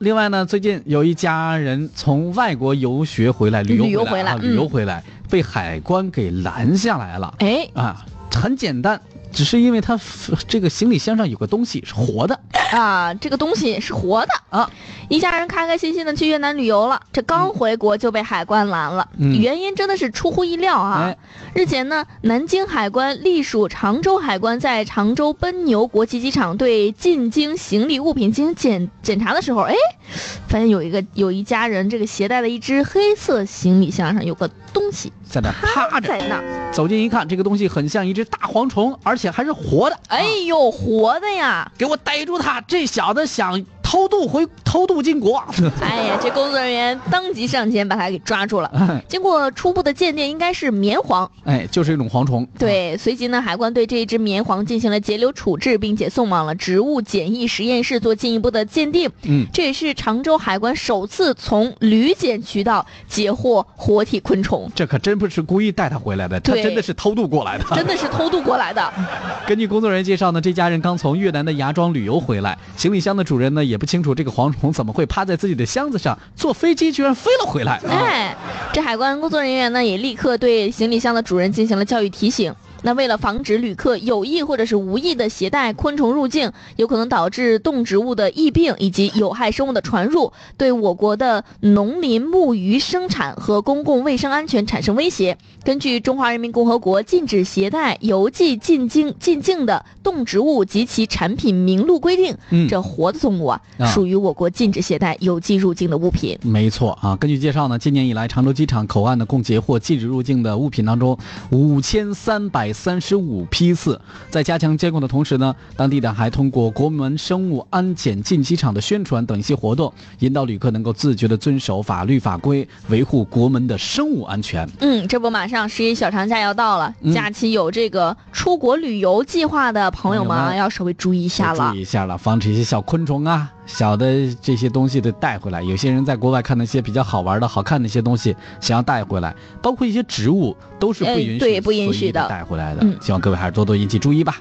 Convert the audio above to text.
另外呢，最近有一家人从外国游学回来，旅游旅游回来啊，旅游嗯回来被海关给拦下来了。哎，啊，很简单，只是因为他这个行李箱上有个东西是活的啊，这个东西是活的啊。一家人开开心心的去越南旅游了，这刚回国就被海关拦了，嗯原因真的是出乎意料啊。哎日前呢，南京海关隶属常州海关在常州奔牛国际机场对进京行李物品进行检检查的时候，哎，发现有一个有一家人这个携带的一只黑色行李箱上有个东西在那趴着，在那，走近一看，这个东西很像一只大蝗虫，而且还是活的。哎啊呦，活的呀！给我逮住他！这小子想偷渡回偷渡进国。哎呀，这工作人员当即上前把他给抓住了。经过初步的鉴定，应该是棉蝗。哎，就是一种蝗虫。对，随即呢，海关对这一只棉蝗进行了截留处置，并且送往了植物检疫实验室做进一步的鉴定。嗯，这也是常州海关首次从旅检渠道截获活体昆虫，这可真不是故意带他回来的，他真的是偷渡过来的。真的是偷渡过来的。根据工作人员介绍呢，这家人刚从越南的芽庄旅游回来，行李箱的主人呢也不清楚这个蝗虫怎么会趴在自己的箱子上，坐飞机居然飞了回来。哎，这海关工作人员呢也立刻对行李箱的主人进行了教育提醒。那为了防止旅客有意或者是无意的携带昆虫入境，有可能导致动植物的疫病以及有害生物的传入，对我国的农林牧渔生产和公共卫生安全产生威胁。根据《中华人民共和国禁止携带邮寄进京进境的动植物及其产品名录》规定，嗯这活的动物啊，啊属于我国禁止携带邮寄入境的物品。没错啊，根据介绍呢，今年以来常州机场口岸的共截获禁止入境的物品当中五千三百三十五批次。在加强监控的同时呢，当地的还通过国门生物安检进机场的宣传等一些活动，引导旅客能够自觉地遵守法律法规，维护国门的生物安全。嗯，这不马上十一小长假要到了，嗯假期有这个出国旅游计划的朋友们要稍微注意一下了注意。一下了，防止一些小昆虫啊、小的这些东西得带回来。有些人在国外看那些比较好玩的、好看的一些东西，想要带回来，包括一些植物，都是不哎允许、对不允许的带回来的。嗯希望各位还是多多引起注意吧。